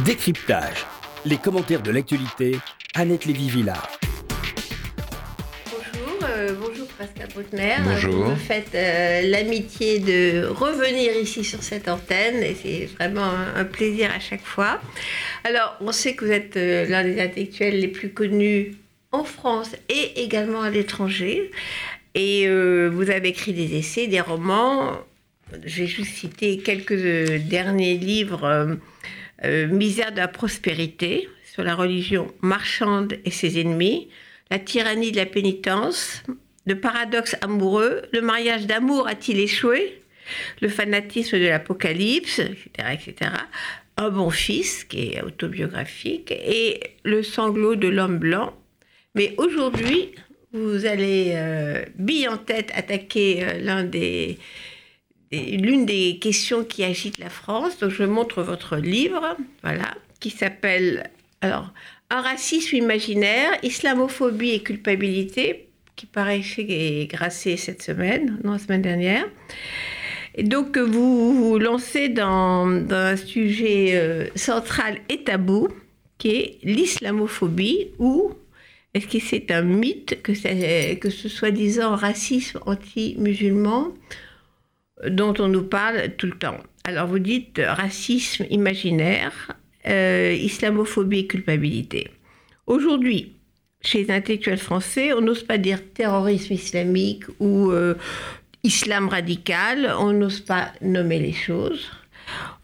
Décryptage. Les commentaires de l'actualité, Annette Lévy-Villard. Bonjour, euh, bonjour Pascal Bruckner. Bonjour. Vous faites euh, l'amitié de revenir ici sur cette antenne et c'est vraiment un, un plaisir à chaque fois. Alors, on sait que vous êtes euh, l'un des intellectuels les plus connus en France et également à l'étranger. Et euh, vous avez écrit des essais, des romans. Je vais juste citer quelques euh, derniers livres. Euh, Misère de la prospérité sur la religion marchande et ses ennemis, la tyrannie de la pénitence, le paradoxe amoureux, le mariage d'amour a-t-il échoué, le fanatisme de l'apocalypse, etc., etc. Un bon fils, qui est autobiographique, et le sanglot de l'homme blanc. Mais aujourd'hui, vous allez, euh, en tête, attaquer euh, l'un des- l'une des questions qui agitent la France. Donc, je montre votre livre, voilà, qui s'appelle alors Un racisme imaginaire, islamophobie et culpabilité, qui paraît chez Grasset cette semaine, non, la semaine dernière. Et donc, vous vous lancez dans, un sujet euh, central et tabou, qui est l'islamophobie, ou est-ce que c'est un mythe que, que ce soi-disant racisme anti-musulman dont on nous parle tout le temps. Alors vous dites racisme imaginaire, euh, islamophobie et culpabilité. Aujourd'hui, chez les intellectuels français, on n'ose pas dire terrorisme islamique ou euh, islam radical, on n'ose pas nommer les choses.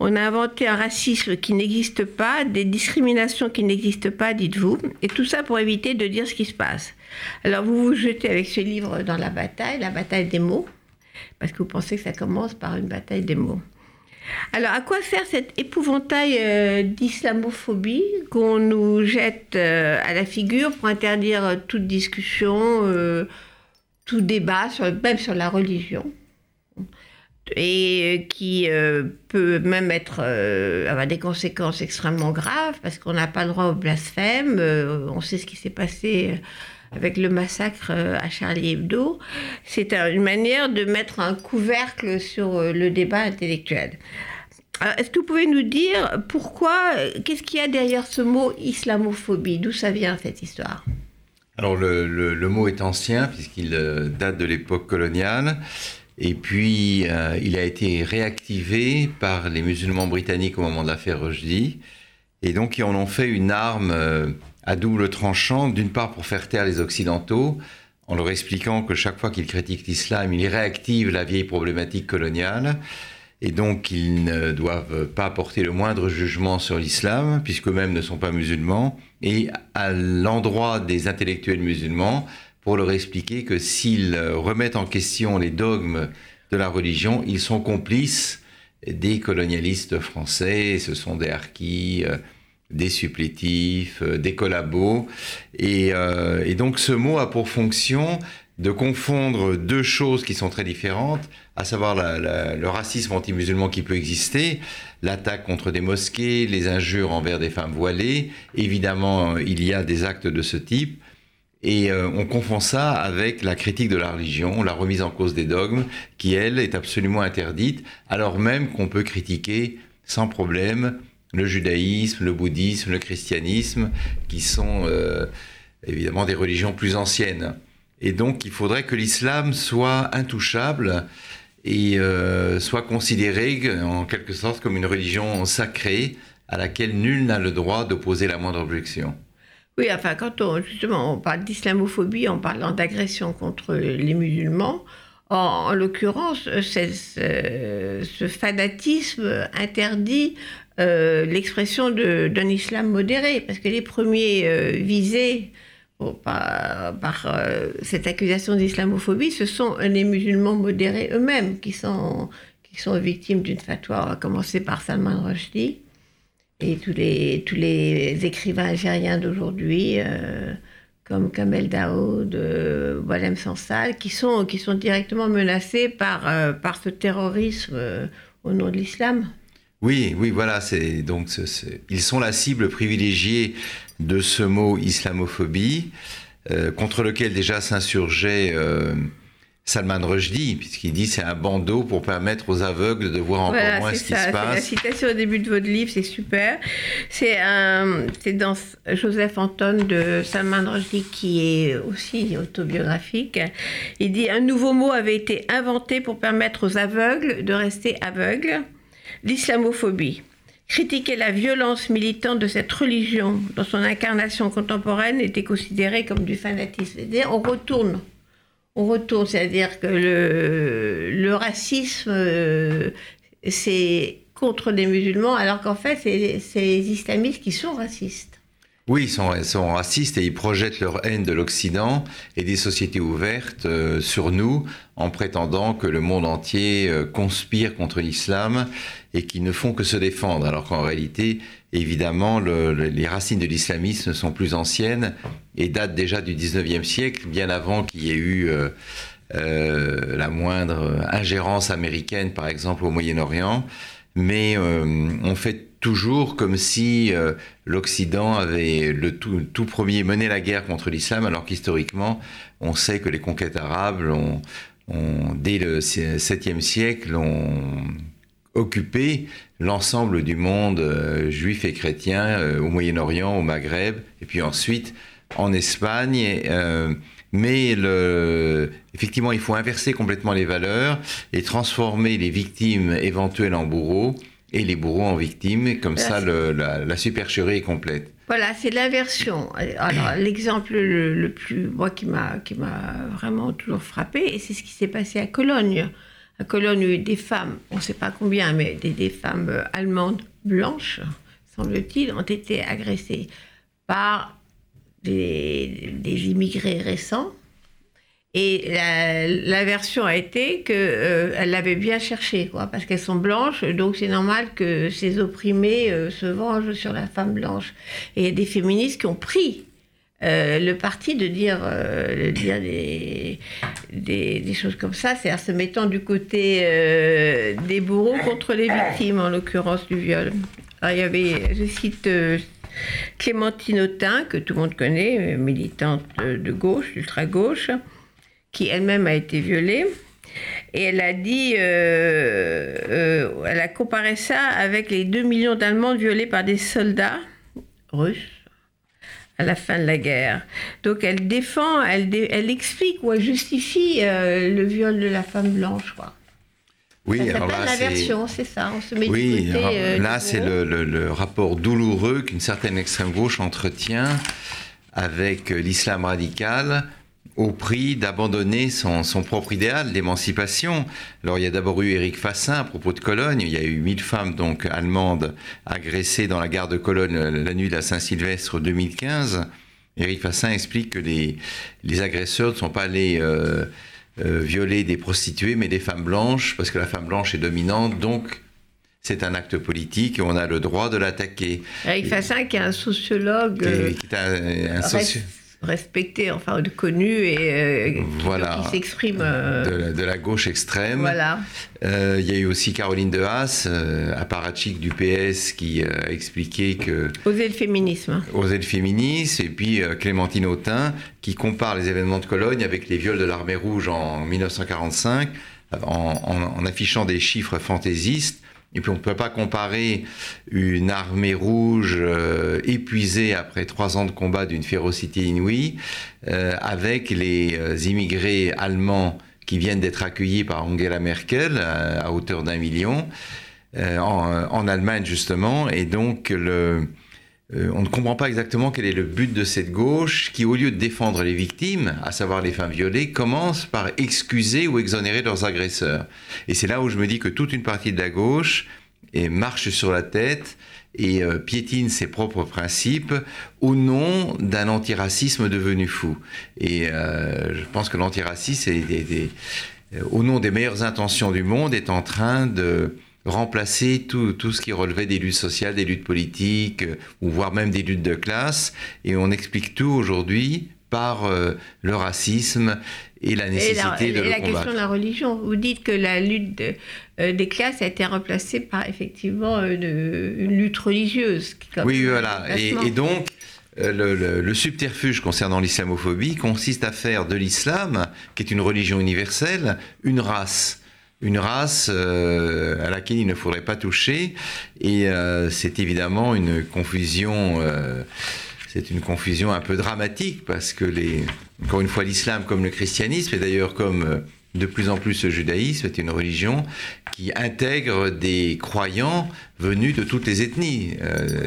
On a inventé un racisme qui n'existe pas, des discriminations qui n'existent pas, dites-vous, et tout ça pour éviter de dire ce qui se passe. Alors vous vous jetez avec ce livre dans la bataille, la bataille des mots, parce que vous pensez que ça commence par une bataille des mots. Alors, à quoi sert cet épouvantail euh, d'islamophobie qu'on nous jette euh, à la figure pour interdire euh, toute discussion, tout débat, même sur la religion? Et qui peut même être avoir des conséquences extrêmement graves parce qu'on n'a pas le droit au blasphème. on sait ce qui s'est passé avec le massacre euh, à Charlie Hebdo. C'est un- une manière de mettre un couvercle sur euh, le débat intellectuel. Alors, Est-ce que vous pouvez nous dire pourquoi, euh, qu'est-ce qu'il y a derrière ce mot islamophobie? D'où ça vient cette histoire? Alors le, le- mot est ancien puisqu'il euh, date de l'époque coloniale et puis euh, il a été réactivé par les musulmans britanniques au moment de l'affaire Rushdie et donc ils en ont fait une arme euh, à double tranchant, d'une part pour faire taire les Occidentaux en leur expliquant que chaque fois qu'ils critiquent l'islam, ils réactivent la vieille problématique coloniale. Et donc ils ne doivent pas porter le moindre jugement sur l'islam puisqu'eux-mêmes ne sont pas musulmans. Et à l'endroit des intellectuels musulmans pour leur expliquer que s'ils euh, remettent en question les dogmes de la religion, ils sont complices des colonialistes français, ce sont des harkis, euh, des supplétifs, euh, des collabos. Et, euh, et donc ce mot a pour fonction de confondre deux choses qui sont très différentes, à savoir le racisme anti-musulman qui peut exister, l'attaque contre des mosquées, les injures envers des femmes voilées. Évidemment, il y a des actes de ce type. Et euh, on confond ça avec la critique de la religion, la remise en cause des dogmes, qui, elle, est absolument interdite, alors même qu'on peut critiquer sans problème le judaïsme, le bouddhisme, le christianisme, qui sont euh, évidemment des religions plus anciennes. Et donc, il faudrait que l'islam soit intouchable et euh, soit considéré en quelque sorte comme une religion sacrée à laquelle nul n'a le droit d'opposer la moindre objection. Oui, enfin, quand on, justement, on parle d'islamophobie en parlant d'agression contre les musulmans, en, en l'occurrence, c'est- ce, ce fanatisme interdit euh, l'expression d'un islam modéré, parce que les premiers euh, visés par, euh, cette accusation d'islamophobie, ce sont les musulmans modérés eux-mêmes qui sont, qui sont victimes d'une fatwa, à commencer par Salman Rushdie et tous les, tous les écrivains algériens d'aujourd'hui, euh, comme Kamel Daoud, euh, Walem Sansal, qui sont, qui sont directement menacés par, euh, par ce terrorisme euh, au nom de l'islam. Oui, oui, voilà. C'est donc ils sont la cible privilégiée de ce mot islamophobie, contre lequel déjà s'insurgeaient euh, Salman Rushdie, puisqu'il dit c'est un bandeau pour permettre aux aveugles de voir encore moins ce qui se passe. La citation au début de votre livre, c'est super. C'est dans Joseph Anton de Salman Rushdie qui est aussi autobiographique. Il dit un nouveau mot avait été inventé pour permettre aux aveugles de rester aveugles, l'islamophobie. Critiquer la violence militante de cette religion dans son incarnation contemporaine était considéré comme du fanatisme. On retourne on retourne, c'est-à-dire que le, racisme, euh, c'est contre les musulmans, alors qu'en fait, c'est les islamistes qui sont racistes. Oui, ils sont, racistes et ils projettent leur haine de l'Occident et des sociétés ouvertes euh, sur nous en prétendant que le monde entier euh, conspire contre l'islam et qu'ils ne font que se défendre, alors qu'en réalité, évidemment, les racines de l'islamisme sont plus anciennes et datent déjà du 19e siècle, bien avant qu'il y ait eu euh, la moindre ingérence américaine, par exemple, au Moyen-Orient. Mais on fait toujours comme si l'Occident avait le tout, tout, premier mené la guerre contre l'islam, alors qu'historiquement, on sait que les conquêtes arabes ont, dès le 7e siècle, ont occupé l'ensemble du monde euh, juif et chrétien euh, au Moyen-Orient, au Maghreb, et puis ensuite en Espagne. Euh, mais le, effectivement, il faut inverser complètement les valeurs et transformer les victimes éventuelles en bourreaux et les bourreaux en victimes. Comme ça, la, la supercherie est complète. Voilà, c'est l'inversion. Alors, l'exemple le, plus, moi, qui m'a, qui m'a vraiment toujours frappé, c'est ce qui s'est passé à Cologne. À Cologne, où des femmes, on ne sait pas combien, mais des, des femmes allemandes blanches, semble-t-il, ont été agressées par des, des immigrés récents et la, version a été qu'elle euh, l'avait bien cherché, quoi, parce qu'elles sont blanches, donc c'est normal que ces opprimés euh, se vengent sur la femme blanche. Et il y a des féministes qui ont pris euh, le parti de dire, des, choses comme ça, c'est-à-dire se mettant du côté des bourreaux contre les victimes, en l'occurrence du viol. Il y avait, je cite Clémentine Autain, que tout le monde connaît, militante de gauche, ultra-gauche, qui elle-même a été violée. Et elle a dit, euh, euh, elle a comparé ça avec les 2 millions d'Allemands violés par des soldats russes à la fin de la guerre. Donc elle défend, elle, elle explique ou elle justifie euh, le viol de la femme blanche. Quoi. Oui, ça alors là, la version, c'est ça. On se met oui, du côté, là c'est le, le, rapport douloureux qu'une certaine extrême gauche entretient avec l'islam radical au prix d'abandonner son, propre idéal d'émancipation. Alors il y a d'abord eu Éric Fassin à propos de Cologne, il y a eu 1000 femmes donc allemandes agressées dans la gare de Cologne la nuit de la Saint-Sylvestre 2015. Éric Fassin explique que les, les agresseurs ne sont pas allés euh, euh, violer des prostituées mais des femmes blanches parce que la femme blanche est dominante donc c'est un acte politique et on a le droit de l'attaquer. Éric Fassin, qui est un sociologue. Qui, est un, respecté, enfin connu et euh, voilà, qui, s'exprime. Euh, de, la gauche extrême. Voilà. Euh, il y a eu aussi Caroline de Haas, apparatchik du PS, qui a expliqué que. Oser le féminisme. Oser le féminisme. Et puis Clémentine Autain, qui compare les événements de Cologne avec les viols de l'armée rouge en 1945, en, en affichant des chiffres fantaisistes. Et puis on ne peut pas comparer une armée rouge euh, épuisée après trois ans de combat d'une férocité inouïe euh, avec les euh, immigrés allemands qui viennent d'être accueillis par Angela Merkel à, hauteur d'un million en, en, Allemagne justement. Et donc le, euh, on ne comprend pas exactement quel est le but de cette gauche qui, au lieu de défendre les victimes, à savoir les femmes violées, commence par excuser ou exonérer leurs agresseurs. Et c'est là où je me dis que toute une partie de la gauche marche sur la tête et euh, piétine ses propres principes au nom d'un antiracisme devenu fou. Et euh, je pense que l'antiracisme, au nom des meilleures intentions du monde, est en train de remplacer tout, tout, ce qui relevait des luttes sociales, des luttes politiques, euh, ou voire même des luttes de classe. Et on explique tout aujourd'hui par euh, le racisme et la nécessité de et le la question de la religion. Vous dites que la lutte euh, des classes a été remplacée par effectivement une, lutte religieuse. oui, voilà. Et, et, donc, le, le, subterfuge concernant l'islamophobie consiste à faire de l'islam, qui est une religion universelle, une race une race euh, à laquelle il ne faudrait pas toucher. Et euh, c'est évidemment une confusion. Euh, c'est une confusion un peu dramatique parce que les, encore une fois, l'islam comme le christianisme et d'ailleurs comme de plus en plus le judaïsme est une religion qui intègre des croyants venus de toutes les ethnies,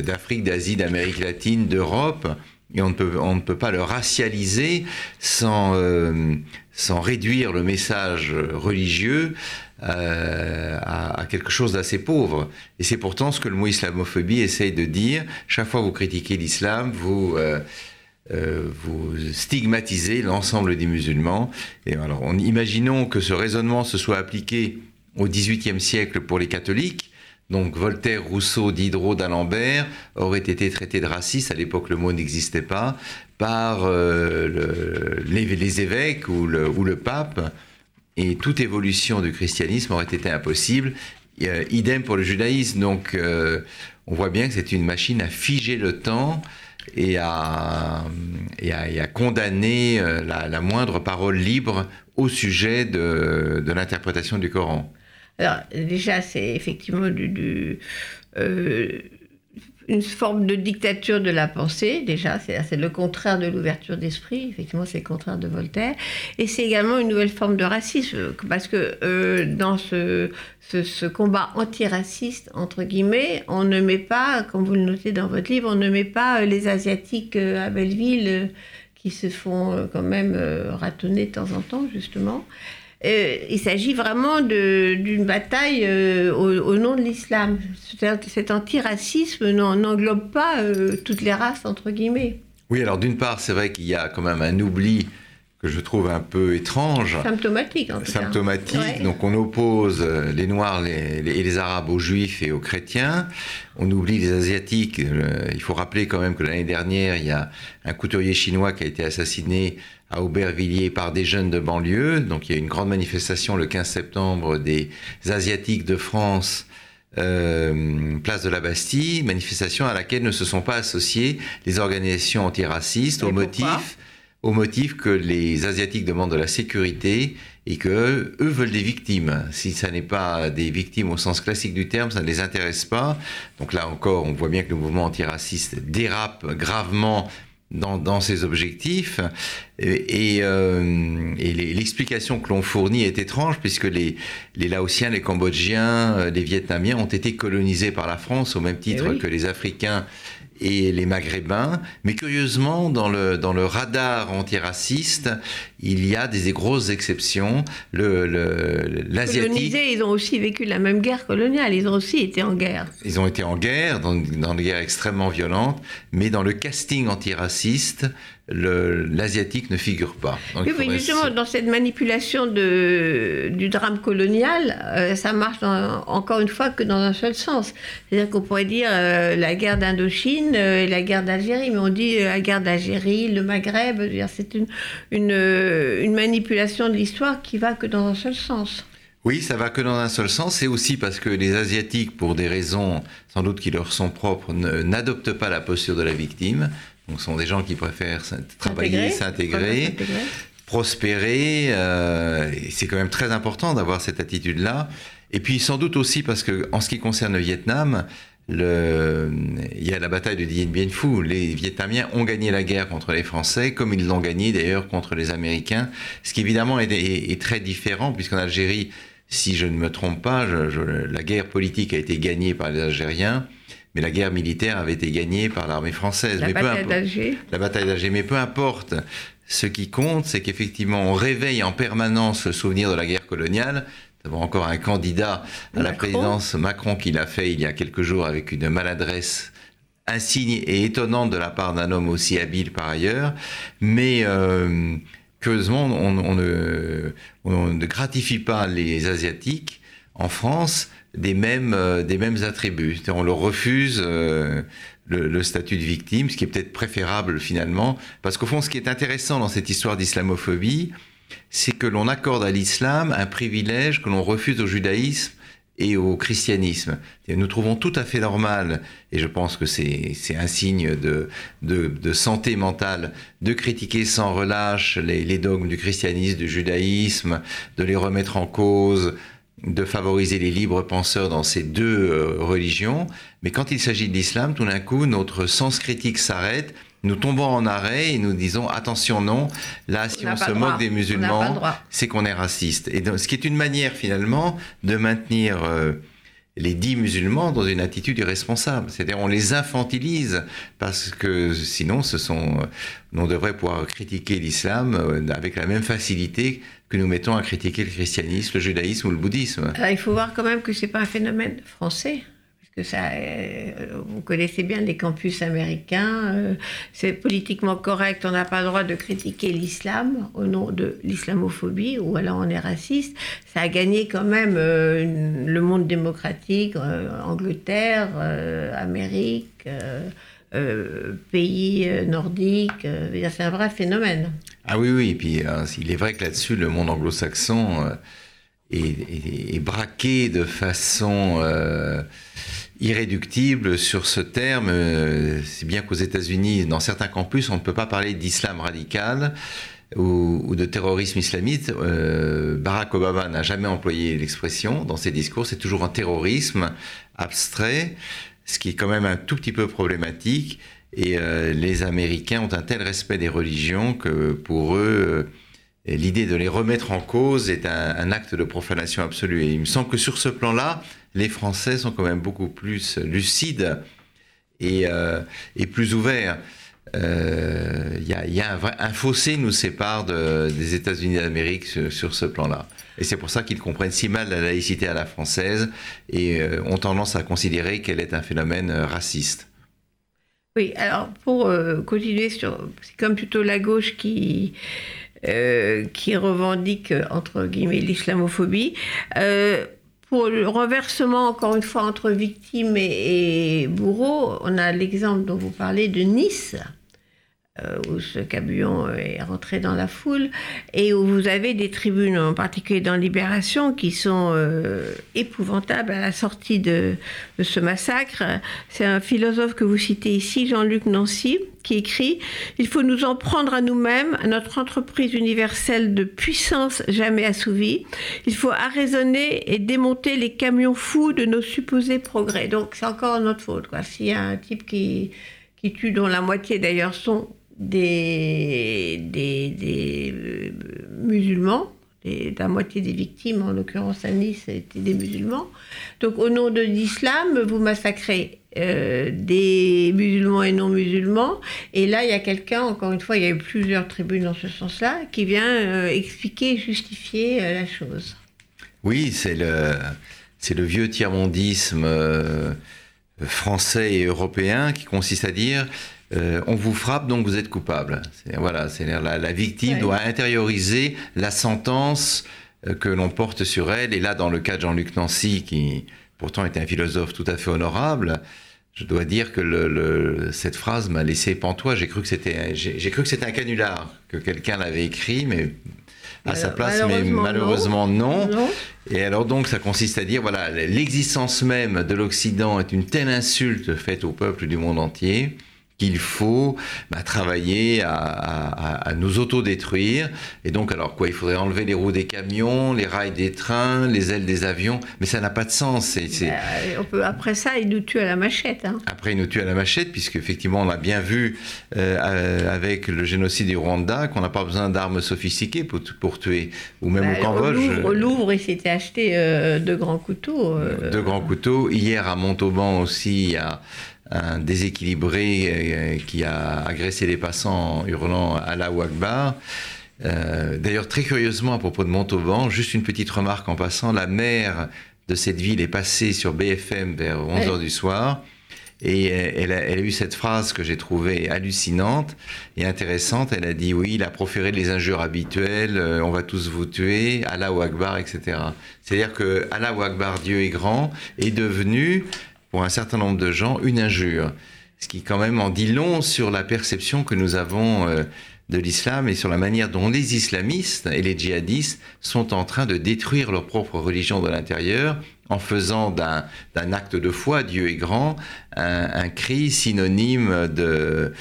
d'Afrique, d'Asie, d'Amérique latine, d'Europe. Et on ne, peut, on ne peut pas le racialiser sans, sans réduire le message religieux euh, à, quelque chose d'assez pauvre. Et c'est pourtant ce que le mot islamophobie essaye de dire. Chaque fois que vous critiquez l'islam, vous, euh, euh, vous stigmatisez l'ensemble des musulmans. Et alors, on, imaginons que ce raisonnement se soit appliqué au XVIIIe siècle pour les catholiques. Donc Voltaire, Rousseau, Diderot, d'Alembert auraient été traités de racistes, à l'époque le mot n'existait pas, par le, les, évêques ou le, pape et toute évolution du christianisme aurait été impossible. idem pour le judaïsme. Donc, euh, on voit bien que c'est une machine à figer le temps et à, condamner euh, la, moindre parole libre au sujet de, l'interprétation du Coran. Alors, déjà, c'est effectivement. Euh, une forme de dictature de la pensée, déjà, c'est le contraire de l'ouverture d'esprit, effectivement, c'est le contraire de Voltaire. Et c'est également une nouvelle forme de racisme, parce que euh, dans ce, ce, combat antiraciste, entre guillemets, on ne met pas, comme vous le notez dans votre livre, on ne met pas euh, les Asiatiques à Belleville qui se font quand même ratonner de temps en temps, justement. Euh, il s'agit vraiment d'une bataille euh, au, nom de l'islam. Cet antiracisme n'englobe pas euh, toutes les races, entre guillemets. Oui, alors d'une part, c'est vrai qu'il y a quand même un oubli que je trouve un peu étrange. Symptomatique, en tout Symptomatique. Donc on oppose les Noirs et les Arabes aux Juifs et aux chrétiens. On oublie les Asiatiques. Il faut rappeler quand même que l'année dernière, il y a un couturier chinois qui a été assassiné à Aubervilliers par des jeunes de banlieue. Donc il y a une grande manifestation le 15 septembre des Asiatiques de France. Euh, place de la Bastille, manifestation à laquelle ne se sont pas associées les organisations antiracistes au motif, au motif que les Asiatiques demandent de la sécurité et que eux veulent des victimes. Si ça n'est pas des victimes au sens classique du terme, ça ne les intéresse pas. Donc là encore, on voit bien que le mouvement antiraciste dérape gravement dans, dans ses objectifs. Et, euh, et l'explication que l'on fournit est étrange puisque les, les Laotiens, les Cambodgiens, euh, les Vietnamiens ont été colonisés par la France au même titre eh que les Africains et les Maghrébins. Mais curieusement, dans le, dans le radar antiraciste, il y a des grosses exceptions. Le, L'Asiatique. ils ont aussi vécu la même guerre coloniale. Ils ont aussi été en guerre. Ils ont été en guerre, dans, dans des guerres extrêmement violentes. Mais dans le casting antiraciste, l'asiatique ne figure pas. oui, mais justement, dans cette manipulation de, du drame colonial, euh, ça marche encore une fois que dans un seul sens. C'est-à-dire qu'on pourrait dire euh, la guerre d'Indochine euh, et la guerre d'Algérie, mais on dit la guerre d'Algérie, le Maghreb, c'est une, une, une manipulation de l'histoire qui va que dans un seul sens. Oui, ça va que dans un seul sens. C'est aussi parce que les Asiatiques, pour des raisons sans doute qui leur sont propres, n'adoptent pas la posture de la victime. Donc, ce sont des gens qui préfèrent travailler, s'intégrer, prospérer. Euh, c'est quand même très important d'avoir cette attitude-là. Et puis, sans doute aussi parce que, en ce qui concerne le Vietnam, le, il y a la bataille de Dien Bien Phu. Les Vietnamiens ont gagné la guerre contre les Français, comme ils l'ont gagné d'ailleurs contre les Américains. Ce qui évidemment est, est, très différent, puisqu'en Algérie, si je ne me trompe pas, la guerre politique a été gagnée par les Algériens mais la guerre militaire avait été gagnée par l'armée française. La bataille d'Alger. La bataille d'Alger. Mais peu importe. Ce qui compte, c'est qu'effectivement, on réveille en permanence le souvenir de la guerre coloniale. Nous avons encore un candidat à la présidence, Macron, qui l'a fait il y a quelques jours avec une maladresse insigne et étonnante de la part d'un homme aussi habile par ailleurs. Mais euh, curieusement, on, ne, on ne gratifie pas les Asiatiques en France des mêmes, euh, des mêmes attributs. On leur refuse euh, le, statut de victime, ce qui est peut-être préférable finalement, parce qu'au fond, ce qui est intéressant dans cette histoire d'islamophobie, c'est que l'on accorde à l'islam un privilège que l'on refuse au judaïsme et au christianisme. Et nous trouvons tout à fait normal, et je pense que c'est un signe de, de, de, santé mentale, de critiquer sans relâche les, les dogmes du christianisme, du judaïsme, de les remettre en cause, de favoriser les libres penseurs dans ces deux euh, religions. Mais quand il s'agit de l'islam, tout d'un coup, notre sens critique s'arrête nous tombons en arrêt et nous disons attention non, là si on, se moque des musulmans, c'est qu'on est raciste. Et donc, ce qui est une manière finalement de maintenir euh, les dix musulmans dans une attitude irresponsable. C'est-à-dire on les infantilise parce que sinon ce sont, euh, on devrait pouvoir critiquer l'islam avec la même facilité que nous mettons à critiquer le christianisme, le judaïsme ou le bouddhisme. il faut voir quand même que c'est pas un phénomène français que ça, euh, vous connaissez bien les campus américains, euh, c'est politiquement correct, on n'a pas le droit de critiquer l'islam au nom de l'islamophobie, ou alors on est raciste. Ça a gagné quand même euh, le monde démocratique, Angleterre, Amérique, pays nordiques, c'est un vrai phénomène. Ah oui, oui, et puis il est vrai que là-dessus, le monde anglo-saxon est, braqué de façon irréductible sur ce terme, euh, si bien qu'aux États-Unis, dans certains campus, on ne peut pas parler d'islam radical ou, de terrorisme islamiste. Euh, Barack Obama n'a jamais employé l'expression dans ses discours, c'est toujours un terrorisme abstrait, ce qui est quand même un tout petit peu problématique. Et euh, les Américains ont un tel respect des religions que pour eux, l'idée de les remettre en cause est un, un, acte de profanation absolue. Et il me semble que sur ce plan-là, les Français sont quand même beaucoup plus lucides et, euh, plus ouverts. Il euh, y un, fossé nous sépare des États-Unis d'Amérique sur, ce plan-là. Et c'est pour ça qu'ils comprennent si mal la laïcité à la française et euh, ont tendance à considérer qu'elle est un phénomène raciste. Oui, alors pour continuer sur. C'est comme plutôt la gauche qui. revendique entre guillemets l'islamophobie. Pour le renversement, encore une fois, entre victimes et, bourreaux, on a l'exemple dont vous parlez de Nice, euh, où ce cabullon est rentré dans la foule, et où vous avez des tribunes, en particulier dans Libération, qui sont euh, épouvantables à la sortie de, ce massacre. C'est un philosophe que vous citez ici, Jean-Luc Nancy, qui écrit Il faut nous en prendre à nous-mêmes, à notre entreprise universelle de puissance jamais assouvie. Il faut arraisonner et démonter les camions fous de nos supposés progrès. Donc c'est encore notre faute. S'il y a un type qui, qui tue, dont la moitié d'ailleurs sont des, des, euh, musulmans, la moitié des victimes, en l'occurrence à Nice, étaient des musulmans. Donc au nom de l'islam, vous massacrez euh, des musulmans et non musulmans. Et là, il y a quelqu'un, encore une fois, il y a eu plusieurs tribunes dans ce sens-là, qui vient euh, expliquer, justifier la chose. Oui, c'est le, c'est le vieux tiers-mondisme français et européen qui consiste à dire euh, on vous frappe, donc vous êtes coupable. Voilà, c'est la, la victime doit intérioriser la sentence euh, que l'on porte sur elle. Et là, dans le cas de Jean-Luc Nancy, qui pourtant était un philosophe tout à fait honorable, je dois dire que cette phrase m'a laissé pantois. J'ai cru que c'était, j'ai cru que c'était un canular, que quelqu'un l'avait écrit, mais à sa place, mais malheureusement non. Et alors donc, ça consiste à dire, voilà, l'existence même de l'Occident est une telle insulte faite au peuple du monde entier qu'il faut bah, travailler à, nous autodétruire. Et donc, alors quoi Il faudrait enlever les roues des camions, les rails des trains, les ailes des avions, mais ça n'a pas de sens. C'est, bah, on peut, après ça, ils nous tuent à la machette. Hein. Après, ils nous tuent à la machette, puisque effectivement, on a bien vu euh, avec le génocide du Rwanda qu'on n'a pas besoin d'armes sophistiquées pour, pour tuer. Ou même au bah, Cambodge. Au Louvre, au Louvre il s'était acheté euh, de grands couteaux. Euh. De grands couteaux. Hier, à Montauban aussi, il y a un déséquilibré euh, qui a agressé les passants en hurlant Allah Akbar. Euh, D'ailleurs, très curieusement, à propos de Montauban, juste une petite remarque en passant, la maire de cette ville est passée sur BFM vers 11h du soir. Et elle a, elle a, eu cette phrase que j'ai trouvée hallucinante et intéressante. Elle a dit oui, il a proféré les injures habituelles, euh, on va tous vous tuer, Allah Akbar, etc. C'est-à-dire que Allah Akbar, Dieu est grand, est devenu pour un certain nombre de gens une injure. Ce qui quand même en dit long sur la perception que nous avons euh, de l'islam et sur la manière dont les islamistes et les djihadistes sont en train de détruire leur propre religion de l'intérieur en faisant d'un acte de foi, Dieu est grand, un, cri synonyme de...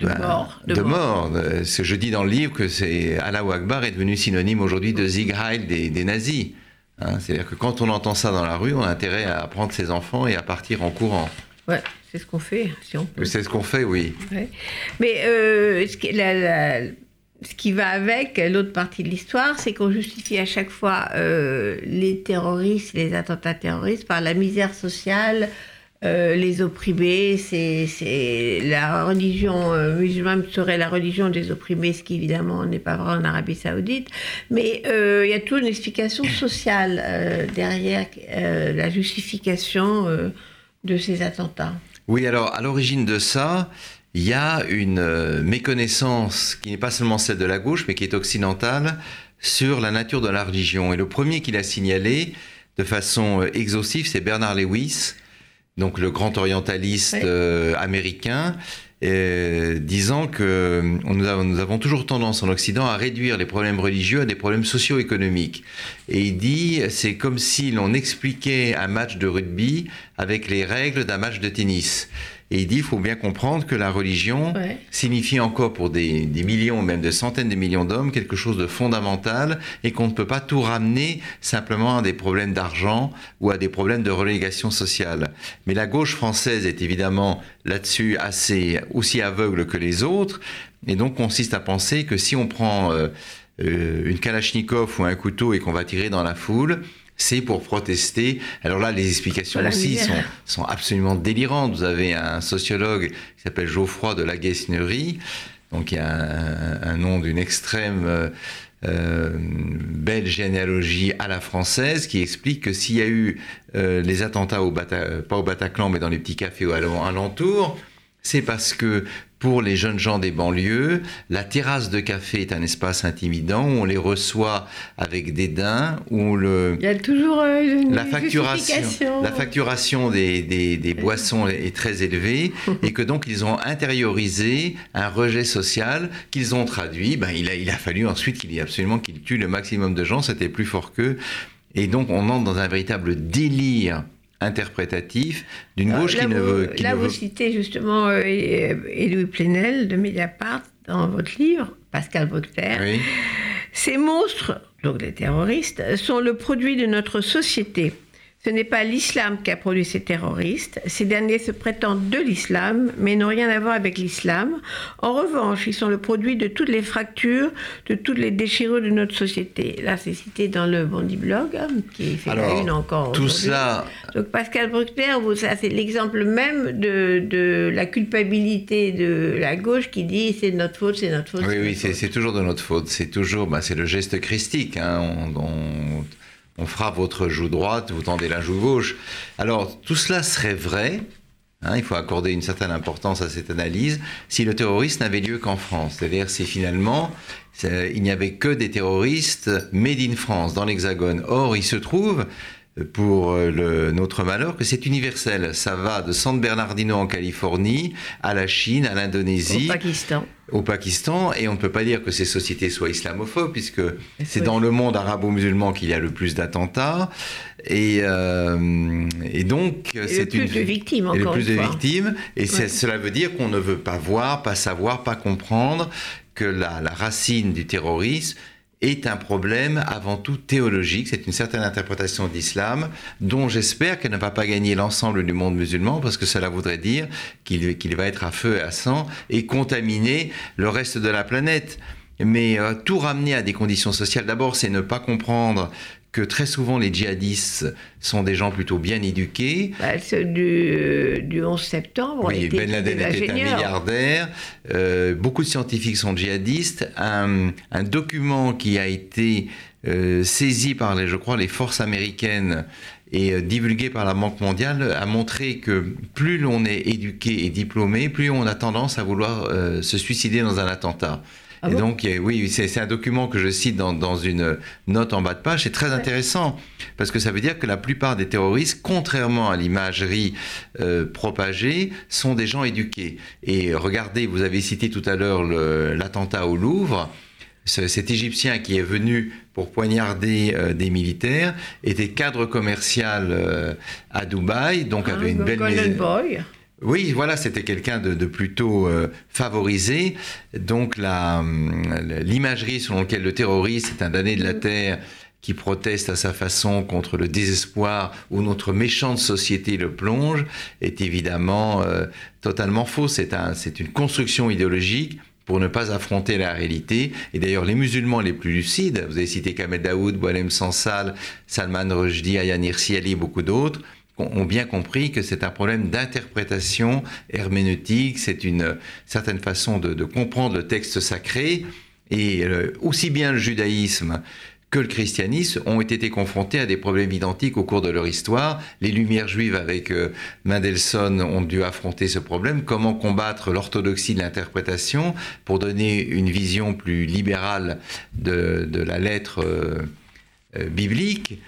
De ben, mort. De, mort. Je dis dans le livre que c'est Allah Akbar est devenu synonyme aujourd'hui de Sieg Heil des, nazis. Hein. C'est-à-dire que quand on entend ça dans la rue, on a intérêt à prendre ses enfants et à partir en courant. Ouais, c'est ce qu'on fait, si on peut. C'est ce qu'on fait, oui. Mais euh, ce, ce qui va avec l'autre partie de l'histoire, c'est qu'on justifie à chaque fois euh, les terroristes, les attentats terroristes par la misère sociale, euh, les opprimés, c'est la religion euh, musulmane serait la religion des opprimés, ce qui évidemment n'est pas vrai en Arabie Saoudite. Mais il y a toute une explication sociale derrière la justification de ces attentats. Oui, alors à l'origine de ça, il y a une euh, méconnaissance qui n'est pas seulement celle de la gauche, mais qui est occidentale, sur la nature de la religion. Et le premier qui l'a signalé de façon euh, exhaustive, c'est Bernard Lewis, donc le grand orientaliste euh, américain, disant que nous avons, nous avons, toujours tendance en Occident à réduire les problèmes religieux à des problèmes socio-économiques. Et il dit, c'est comme si l'on expliquait un match de rugby avec les règles d'un match de tennis. Et il dit, il faut bien comprendre que la religion signifie encore pour des, millions, même de centaines de millions d'hommes, quelque chose de fondamental et qu'on ne peut pas tout ramener simplement à des problèmes d'argent ou à des problèmes de relégation sociale. Mais la gauche française est évidemment là-dessus assez aussi aveugle que les autres et donc consiste à penser que si on prend euh, euh, une kalachnikov ou un couteau et qu'on va tirer dans la foule, c'est pour protester. Alors là, les explications aussi sont, absolument délirantes. Vous avez un sociologue qui s'appelle Geoffroy de la Guesnerie, donc il y a un, nom d'une extrême euh, euh, belle généalogie à la française qui explique que s'il y a eu euh, les attentats, au pas au Bataclan, mais dans les petits cafés alentours, c'est parce que pour les jeunes gens des banlieues, la terrasse de café est un espace intimidant où on les reçoit avec dédain, où le... Il y a toujours euh, une la facturation, la facturation des, des, boissons est très élevée et que donc ils ont intériorisé un rejet social qu'ils ont traduit. Ben, il, a, il a fallu ensuite qu'il y ait absolument qu'ils tuent le maximum de gens, c'était plus fort qu'eux. Et donc on entre dans un véritable délire interprétatif d'une gauche qui ne veut. Qui là, vous citez justement euh, Louis Plenel de Mediapart dans votre livre, Pascal Bauter. Ces monstres, donc les terroristes, sont le produit de notre société. Ce n'est pas l'islam qui a produit ces terroristes. Ces derniers se prétendent de l'islam, mais n'ont rien à voir avec l'islam. En revanche, ils sont le produit de toutes les fractures, de toutes les déchirures de notre société. Là, c'est cité dans le Bondi Blog, hein, qui fait la une encore. Tout cela. Donc, Pascal Bruckner, ça, c'est l'exemple même de, la culpabilité de la gauche qui dit c'est notre faute, c'est notre faute. Oui, oui, c'est toujours de notre faute. C'est toujours, bah, c'est le geste christique. Hein. on on fera votre joue droite, vous tendez la joue gauche. Alors, tout cela serait vrai, hein, il faut accorder une certaine importance à cette analyse, si le terrorisme n'avait lieu qu'en France. C'est-à-dire si finalement il n'y avait que des terroristes made in France, dans l'Hexagone. Or, il se trouve pour euh, le, notre malheur que c'est universel. Ça va de San Bernardino en Californie à la Chine, à l'Indonésie. Au Pakistan. Au Pakistan. Et on ne peut pas dire que ces sociétés soient islamophobes, puisque c'est dans le monde arabo-musulman qu'il y a le plus d'attentats. Et, euh, et donc, c'est une. Le plus de victimes, encore. Et le plus de victimes. Et cela veut dire qu'on ne veut pas voir, pas savoir, pas comprendre que la, la racine du terrorisme, est un problème avant tout théologique. C'est une certaine interprétation d'islam dont j'espère qu'elle ne va pas gagner l'ensemble du monde musulman parce que cela voudrait dire qu'il va être à feu et à sang et contaminer le reste de la planète. Mais euh, tout ramener à des conditions sociales, d'abord, c'est ne pas comprendre que très souvent les djihadistes sont des gens plutôt bien éduqués. Bah, du, du, 11 septembre, oui, Ben Laden était un milliardaire. Euh, beaucoup de scientifiques sont djihadistes. Un, un document qui a été euh, saisi par, les, je crois, les forces américaines et euh, divulgué par la Banque mondiale a montré que plus l'on est éduqué et diplômé, plus on a tendance à vouloir se suicider dans un attentat. Ah et donc, oui, c'est un document que je cite dans, une note en bas de page. C'est très intéressant parce que ça veut dire que la plupart des terroristes, contrairement à l'imagerie euh, propagée, sont des gens éduqués. Et regardez, vous avez cité tout à l'heure l'attentat au Louvre. cet Égyptien qui est venu pour poignarder des militaires était cadre commercial à Dubaï, donc Ah, avait une belle Golden Boy. Oui, voilà, c'était quelqu'un de, de plutôt euh, favorisé. Donc hum, l'imagerie selon laquelle le terroriste est un damné de la terre qui proteste à sa façon contre le désespoir où notre méchante société le plonge est évidemment euh, totalement faux. C'est un, une construction idéologique pour ne pas affronter la réalité. Et d'ailleurs, les musulmans les plus lucides, vous avez cité Kamel Daoud, Boalem Sansal, Salman Rushdie, Ayaan Hirsi Ali beaucoup d'autres, ont bien compris que c'est un problème d'interprétation herméneutique, c'est une certaine façon de, comprendre le texte sacré, et euh, aussi bien le judaïsme que le christianisme ont été confrontés à des problèmes identiques au cours de leur histoire. Les Lumières juives avec euh, Mendelssohn ont dû affronter ce problème. Comment combattre l'orthodoxie de l'interprétation pour donner une vision plus libérale de, la lettre euh, biblique?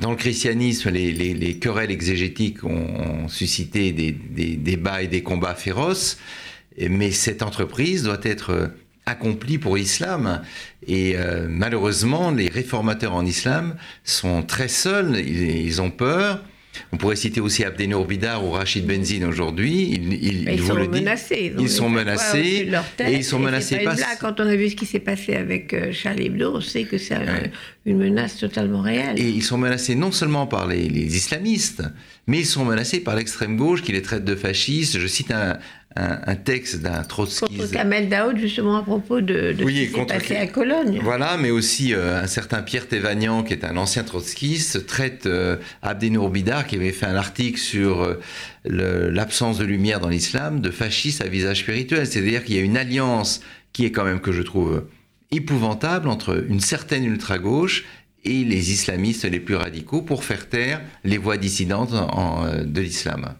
Dans le christianisme, les, les, les querelles exégétiques ont, suscité des, débats et des combats féroces, mais cette entreprise doit être accomplie pour l'islam. Et euh, malheureusement, les réformateurs en islam sont très seuls, ils ont peur. On pourrait citer aussi Abdenour Bidar ou Rachid Benzine aujourd'hui. Ils, ils, ils, sont le menacés. Ils, ils sont menacés. Tête, et ils sont menacés pas. Blague. Quand on a vu ce qui s'est passé avec euh, Charlie Hebdo, on sait que c'est ouais. une menace totalement réelle. Et ils sont menacés non seulement par les, les islamistes, mais ils sont menacés par l'extrême gauche qui les traite de fascistes. Je cite un, un, un texte d'un trotskiste. Contre Kamel Daoud, justement, à propos de, de oui, ce qui s'est passé à Cologne. Voilà, mais aussi euh, un certain Pierre Thévagnan, qui est un ancien trotskiste, traite euh, Abdenour Bidar, qui avait fait un article sur euh, l'absence de lumière dans l'islam, de fasciste à visage spirituel. C'est-à-dire qu'il y a une alliance qui est quand même, que je trouve épouvantable, entre une certaine ultra-gauche et les islamistes les plus radicaux pour faire taire les voix dissidentes en, de l'islam.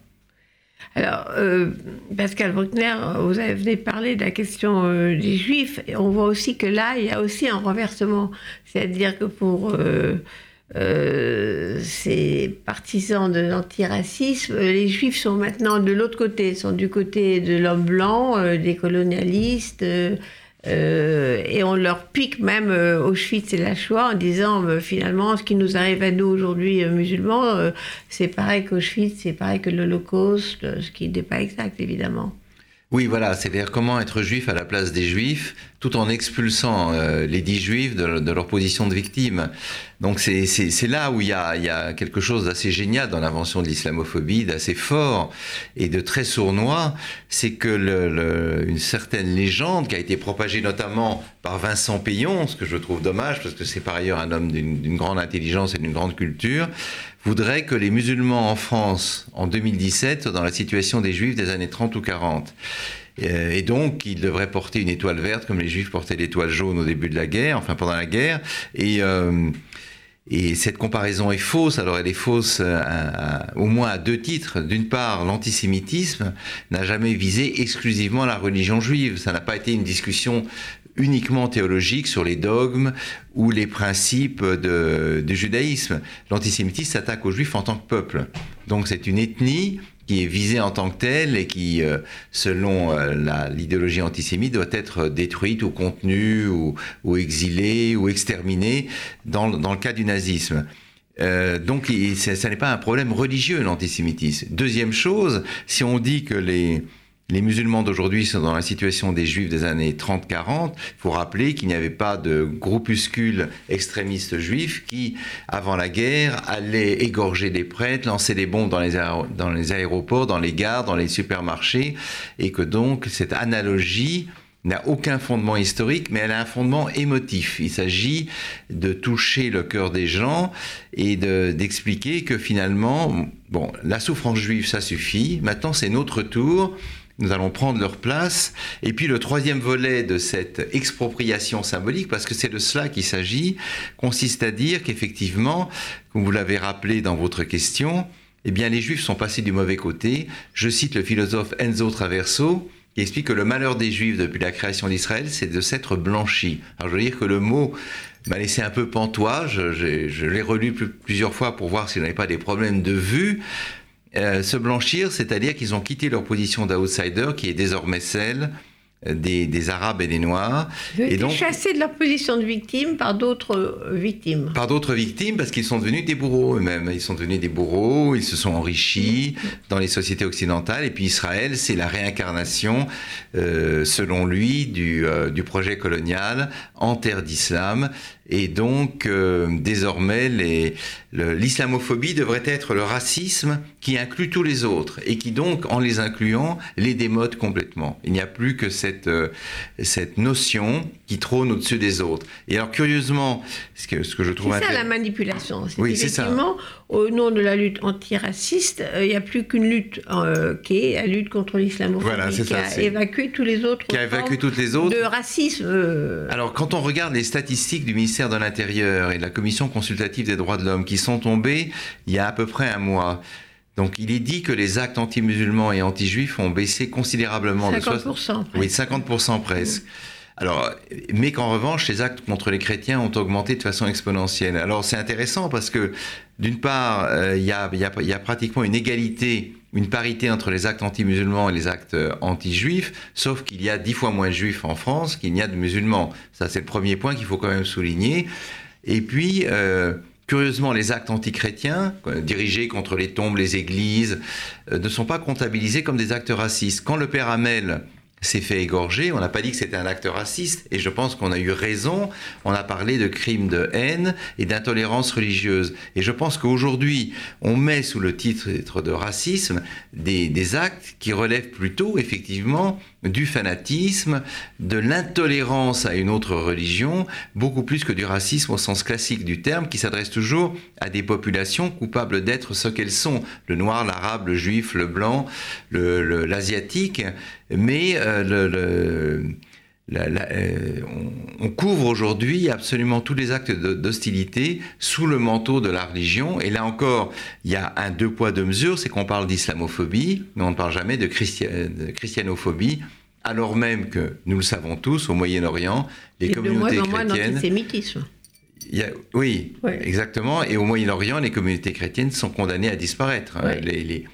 Alors, euh, Pascal Bruckner, vous avez parlé de la question euh, des Juifs. Et on voit aussi que là, il y a aussi un renversement. C'est-à-dire que pour euh, ces partisans de l'antiracisme, les Juifs sont maintenant de l'autre côté, sont du côté de l'homme blanc, des colonialistes. Euh, et on leur pique même euh, Auschwitz et la Shoah en disant euh, finalement ce qui nous arrive à nous aujourd'hui musulmans, c'est pareil qu'Auschwitz, c'est pareil que l'Holocauste, ce qui n'est pas exact évidemment. Oui, voilà, c'est-à-dire comment être juif à la place des juifs, tout en expulsant euh, les dix juifs de, leur position de victime. Donc c'est là où il y, a, y a quelque chose d'assez génial dans l'invention de l'islamophobie, d'assez fort et de très sournois, c'est que le, le, une certaine légende qui a été propagée notamment par Vincent Payon, ce que je trouve dommage parce que c'est par ailleurs un homme d'une grande intelligence et d'une grande culture, voudrait que les musulmans en France, en 2017, soient dans la situation des juifs des années 30 ou 40. Et donc, ils devraient porter une étoile verte comme les juifs portaient l'étoile jaune au début de la guerre, enfin pendant la guerre. Et, euh, et cette comparaison est fausse. Alors, elle est fausse à, au moins à deux titres. D'une part, l'antisémitisme n'a jamais visé exclusivement la religion juive. Ça n'a pas été une discussion uniquement théologique sur les dogmes ou les principes de, du judaïsme. L'antisémitisme s'attaque aux juifs en tant que peuple. Donc c'est une ethnie qui est visée en tant que telle et qui, euh, selon euh, l'idéologie antisémite, doit être détruite ou contenue ou, exilée ou exterminée dans, le cas du nazisme. Euh, donc, ça n'est pas un problème religieux, l'antisémitisme. Deuxième chose, si on dit que les, les musulmans d'aujourd'hui sont dans la situation des juifs des années 30-40. Il faut rappeler qu'il n'y avait pas de groupuscules extrémistes juifs qui, avant la guerre, allaient égorger des prêtres, lancer des bombes dans les, aéroports, dans les gares, dans les supermarchés, et que donc cette analogie n'a aucun fondement historique, mais elle a un fondement émotif. Il s'agit de toucher le cœur des gens et d'expliquer que finalement, bon, la souffrance juive, ça suffit. Maintenant, c'est notre tour nous allons prendre leur place. Et puis le troisième volet de cette expropriation symbolique, parce que c'est de cela qu'il s'agit, consiste à dire qu'effectivement, comme vous l'avez rappelé dans votre question, eh bien les Juifs sont passés du mauvais côté. Je cite le philosophe Enzo Traverso, qui explique que le malheur des Juifs depuis la création d'Israël, c'est de s'être blanchi. Alors je veux dire que le mot m'a laissé un peu pantois, je, l'ai relu plusieurs fois pour voir s'il n'y avait pas des problèmes de vue. Euh, se blanchir, c'est-à-dire qu'ils ont quitté leur position d'outsider, qui est désormais celle des, Arabes et des Noirs. Ils ont et été donc, chassés de leur position de victime par d'autres euh, victimes. Par d'autres victimes, parce qu'ils sont devenus des bourreaux eux-mêmes. Ils sont devenus des bourreaux, ils se sont enrichis dans les sociétés occidentales. Et puis Israël, c'est la réincarnation, euh, selon lui, du, euh, du projet colonial en terre d'islam. Et donc, euh, désormais, l'islamophobie devrait être le racisme qui inclut tous les autres et qui donc, en les incluant, les démode complètement. Il n'y a plus que cette, euh, cette notion qui trône au-dessus des autres. Et alors, curieusement, ce que, ce que je trouve... C'est ça la manipulation. Oui, c'est ça. Au nom de la lutte antiraciste, euh, il n'y a plus qu'une lutte qui est la lutte contre l'islamophobie, voilà, qui ça, a évacué tous les autres qui a évacué toutes les autres de racisme. Alors, quand on regarde les statistiques du ministère de l'Intérieur et de la Commission consultative des droits de l'homme qui sont tombés il y a à peu près un mois. Donc il est dit que les actes anti-musulmans et anti-juifs ont baissé considérablement. 50%. De Oui, 50% presque. Alors, mais qu'en revanche, les actes contre les chrétiens ont augmenté de façon exponentielle. Alors c'est intéressant parce que d'une part, euh, il y, a, pratiquement une égalité une parité entre les actes anti-musulmans et les actes euh, anti-juifs, sauf qu'il y a dix fois moins de juifs en France qu'il n'y a de musulmans. Ça, c'est le premier point qu'il faut quand même souligner. Et puis, euh, curieusement, les actes anti-chrétiens, dirigés contre les tombes, les églises, ne sont pas comptabilisés comme des actes racistes. Quand le père Hamel s'est fait égorger. On n'a pas dit que c'était un acte raciste et je pense qu'on a eu raison. On a parlé de crimes de haine et d'intolérance religieuse. Et je pense qu'aujourd'hui, on met sous le titre de racisme des, des actes qui relèvent plutôt effectivement du fanatisme, de l'intolérance à une autre religion, beaucoup plus que du racisme au sens classique du terme, qui s'adresse toujours à des populations coupables d'être ce qu'elles sont, le noir, l'arabe, le juif, le blanc, l'asiatique, mais euh, euh, on, couvre aujourd'hui absolument tous les actes d'hostilité sous le manteau de la religion. Et là encore, il y a un deux poids deux mesures, c'est qu'on parle d'islamophobie, mais on ne parle jamais de, de christianophobie alors même que, nous le savons tous, au Moyen-Orient, les communautés de moins chrétiennes... Il y a, oui, exactement. Et au Moyen-Orient, les communautés chrétiennes sont condamnées à disparaître. Les, les,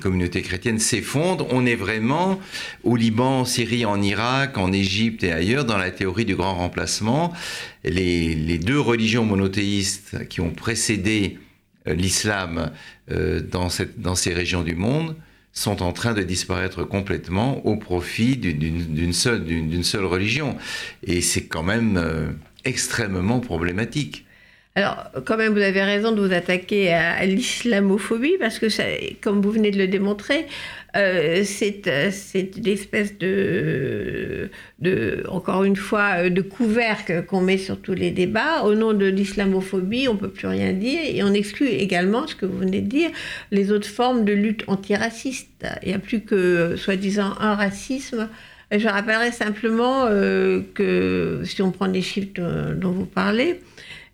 communautés chrétiennes s'effondrent. On est vraiment au Liban, en Syrie, en Irak, en Égypte et ailleurs dans la théorie du grand remplacement. Les, les deux religions monothéistes qui ont précédé euh, l'islam euh, dans, ces régions du monde sont en train de disparaître complètement au profit d'une seule, seule, religion. Et c'est quand même euh, extrêmement problématique. Alors, quand même, vous avez raison de vous attaquer à, l'islamophobie, parce que, comme vous venez de le démontrer, euh, c'est une espèce de, de, encore une fois, de couvercle qu'on met sur tous les débats. Au nom de l'islamophobie, on ne peut plus rien dire, et on exclut également, ce que vous venez de dire, les autres formes de lutte antiraciste. Il n'y a plus que, soi-disant, un racisme. Je rappellerai simplement euh, que, si on prend les chiffres dont vous parlez,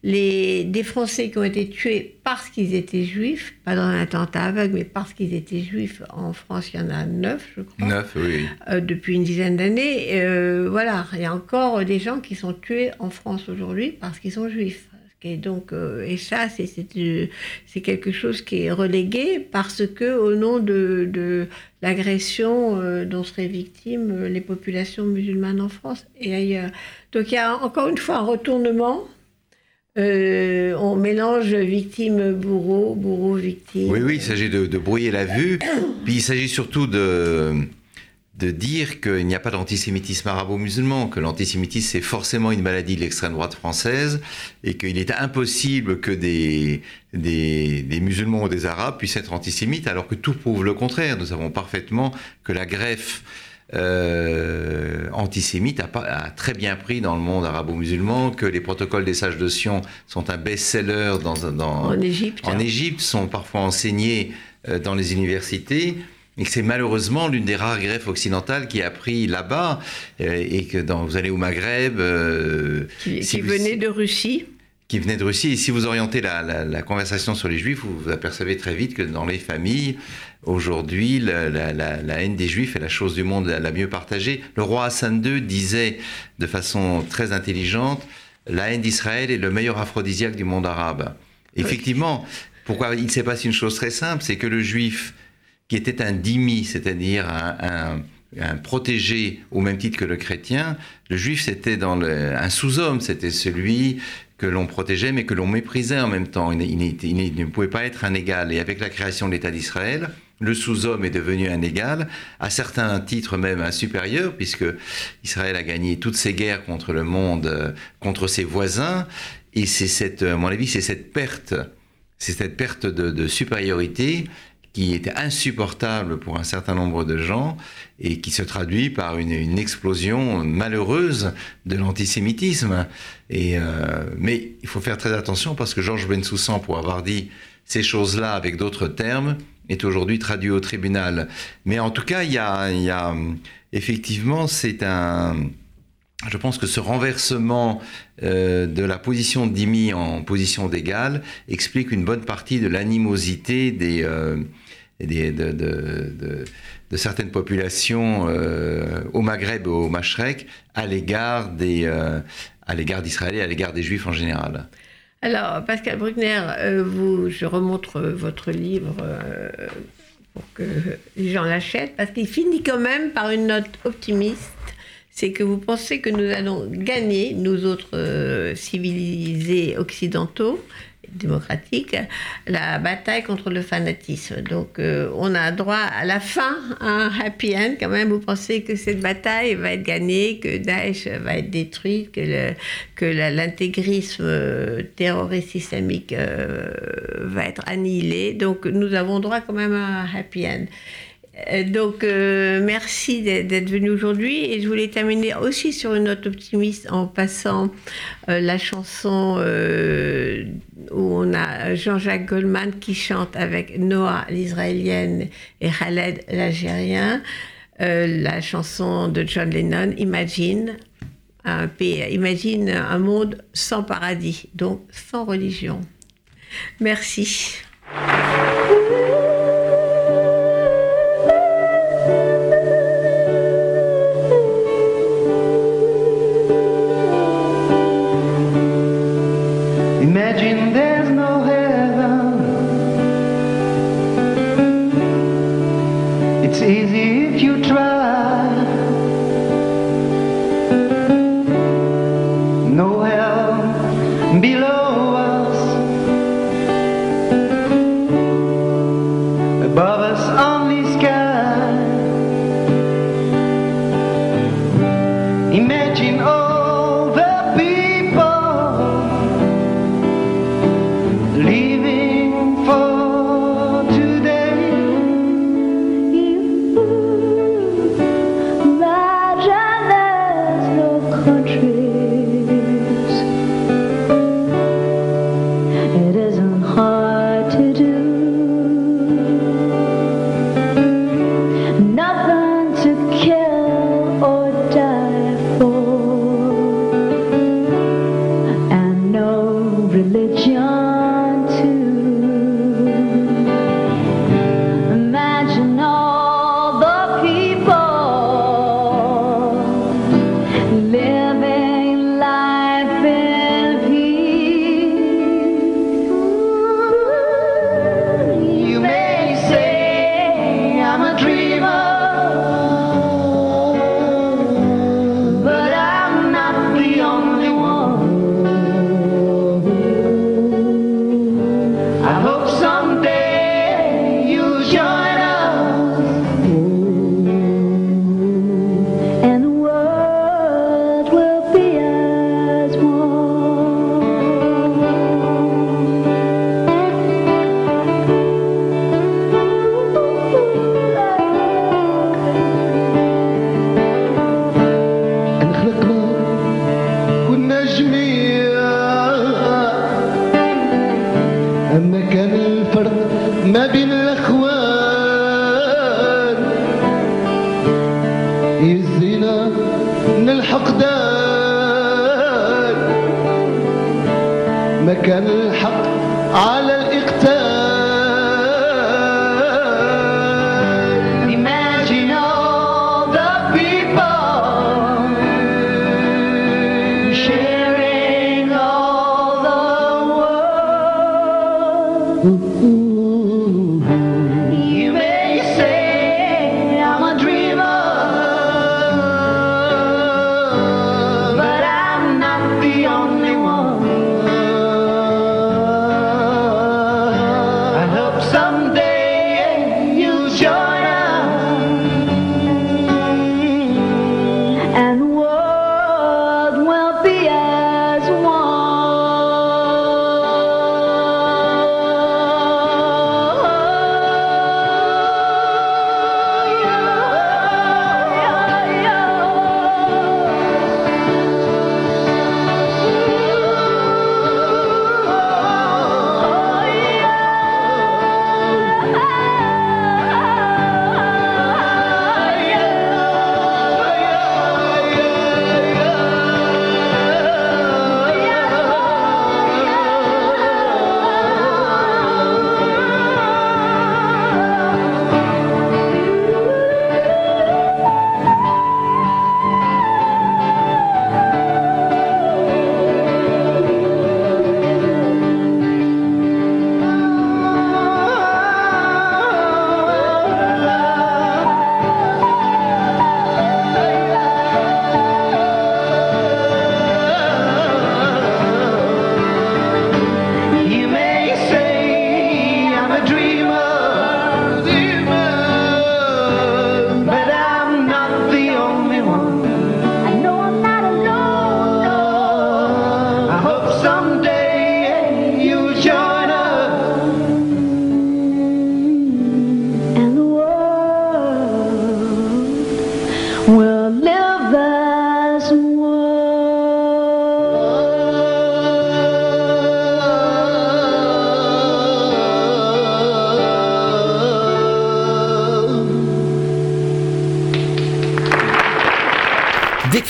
les, des Français qui ont été tués parce qu'ils étaient juifs, pas dans un attentat aveugle, mais parce qu'ils étaient juifs. En France, il y en a neuf, je crois. Neuf, oui. Euh, depuis une dizaine d'années. Euh, voilà, il y a encore des gens qui sont tués en France aujourd'hui parce qu'ils sont juifs. Et donc, euh, et ça, c'est quelque chose qui est relégué parce que, au nom de, de l'agression dont seraient victimes les populations musulmanes en France et ailleurs. Donc, il y a encore une fois un retournement euh, on mélange victime, bourreau, bourreau, victime. Oui, oui, il s'agit de, brouiller la vue. Puis il s'agit surtout de, de dire qu'il n'y a pas d'antisémitisme arabo-musulman, que l'antisémitisme c'est forcément une maladie de l'extrême droite française et qu'il est impossible que des, des, des, musulmans ou des arabes puissent être antisémites alors que tout prouve le contraire. Nous savons parfaitement que la greffe euh, antisémite a, a, très bien pris dans le monde arabo-musulman, que les protocoles des sages de Sion sont un best-seller dans, dans, en Égypte. En Égypte, sont parfois enseignés euh, dans les universités. Et c'est malheureusement l'une des rares greffes occidentales qui a pris là-bas, euh, et que dans, vous allez au Maghreb. Euh, qui, si qui venait de Russie qui venait de Russie. Et si vous orientez la, la, la, conversation sur les juifs, vous vous apercevez très vite que dans les familles, aujourd'hui, la, la, haine des juifs est la chose du monde la, mieux partagée. Le roi Hassan II disait de façon très intelligente, la haine d'Israël est le meilleur aphrodisiaque du monde arabe. Effectivement, pourquoi il s'est passé une chose très simple, c'est que le juif, qui était un dhimmi, c'est-à-dire un, un un protégé au même titre que le chrétien, le juif c'était dans le, un sous-homme, c'était celui que l'on protégeait mais que l'on méprisait en même temps. Il, ne pouvait pas être un égal. Et avec la création de l'État d'Israël, le sous-homme est devenu un égal, à certains titres même un supérieur, puisque Israël a gagné toutes ses guerres contre le monde, euh, contre ses voisins. Et c'est cette, à mon avis, c'est cette perte, c'est cette perte de, de supériorité qui était insupportable pour un certain nombre de gens et qui se traduit par une, explosion malheureuse de l'antisémitisme. Et euh, mais il faut faire très attention parce que Georges Bensoussan, pour avoir dit ces choses-là avec d'autres termes, est aujourd'hui traduit au tribunal. Mais en tout cas, il y a, effectivement, c'est un je pense que ce renversement euh, de la position d'Imi en position d'égale explique une bonne partie de l'animosité des, euh, de, certaines populations euh, au Maghreb au Mashrek à l'égard des à l'égard d'Israël et à l'égard des Juifs en général. Alors, Pascal Bruckner, vous, je remontre votre livre pour que les gens l'achètent, parce qu'il finit quand même par une note optimiste. C'est que vous pensez que nous allons gagner, nous autres euh, civilisés occidentaux, démocratiques, la bataille contre le fanatisme. Donc euh, on a droit à la fin à un happy end quand même. Vous pensez que cette bataille va être gagnée, que Daesh va être détruit, que, l'intégrisme euh, terroriste islamique va être annihilé. Donc nous avons droit quand même à un happy end. Euh, donc, euh, merci d'être venu aujourd'hui. Et je voulais terminer aussi sur une note optimiste en passant euh, la chanson où on a Jean-Jacques Goldman qui chante avec Noah, l'israélienne, et Khaled, l'algérien, la chanson de John Lennon, Imagine. Un pays, imagine un monde sans paradis, donc sans religion. Merci.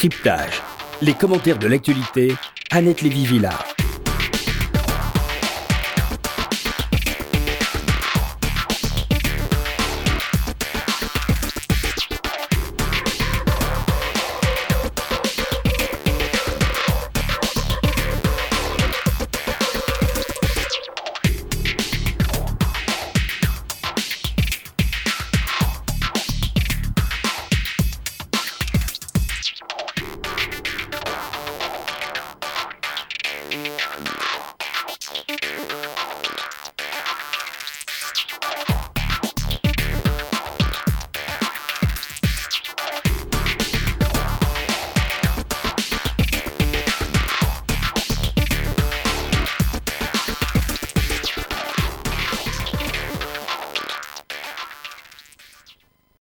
Décryptage. Les commentaires de l'actualité, Annette Lévy-Villard.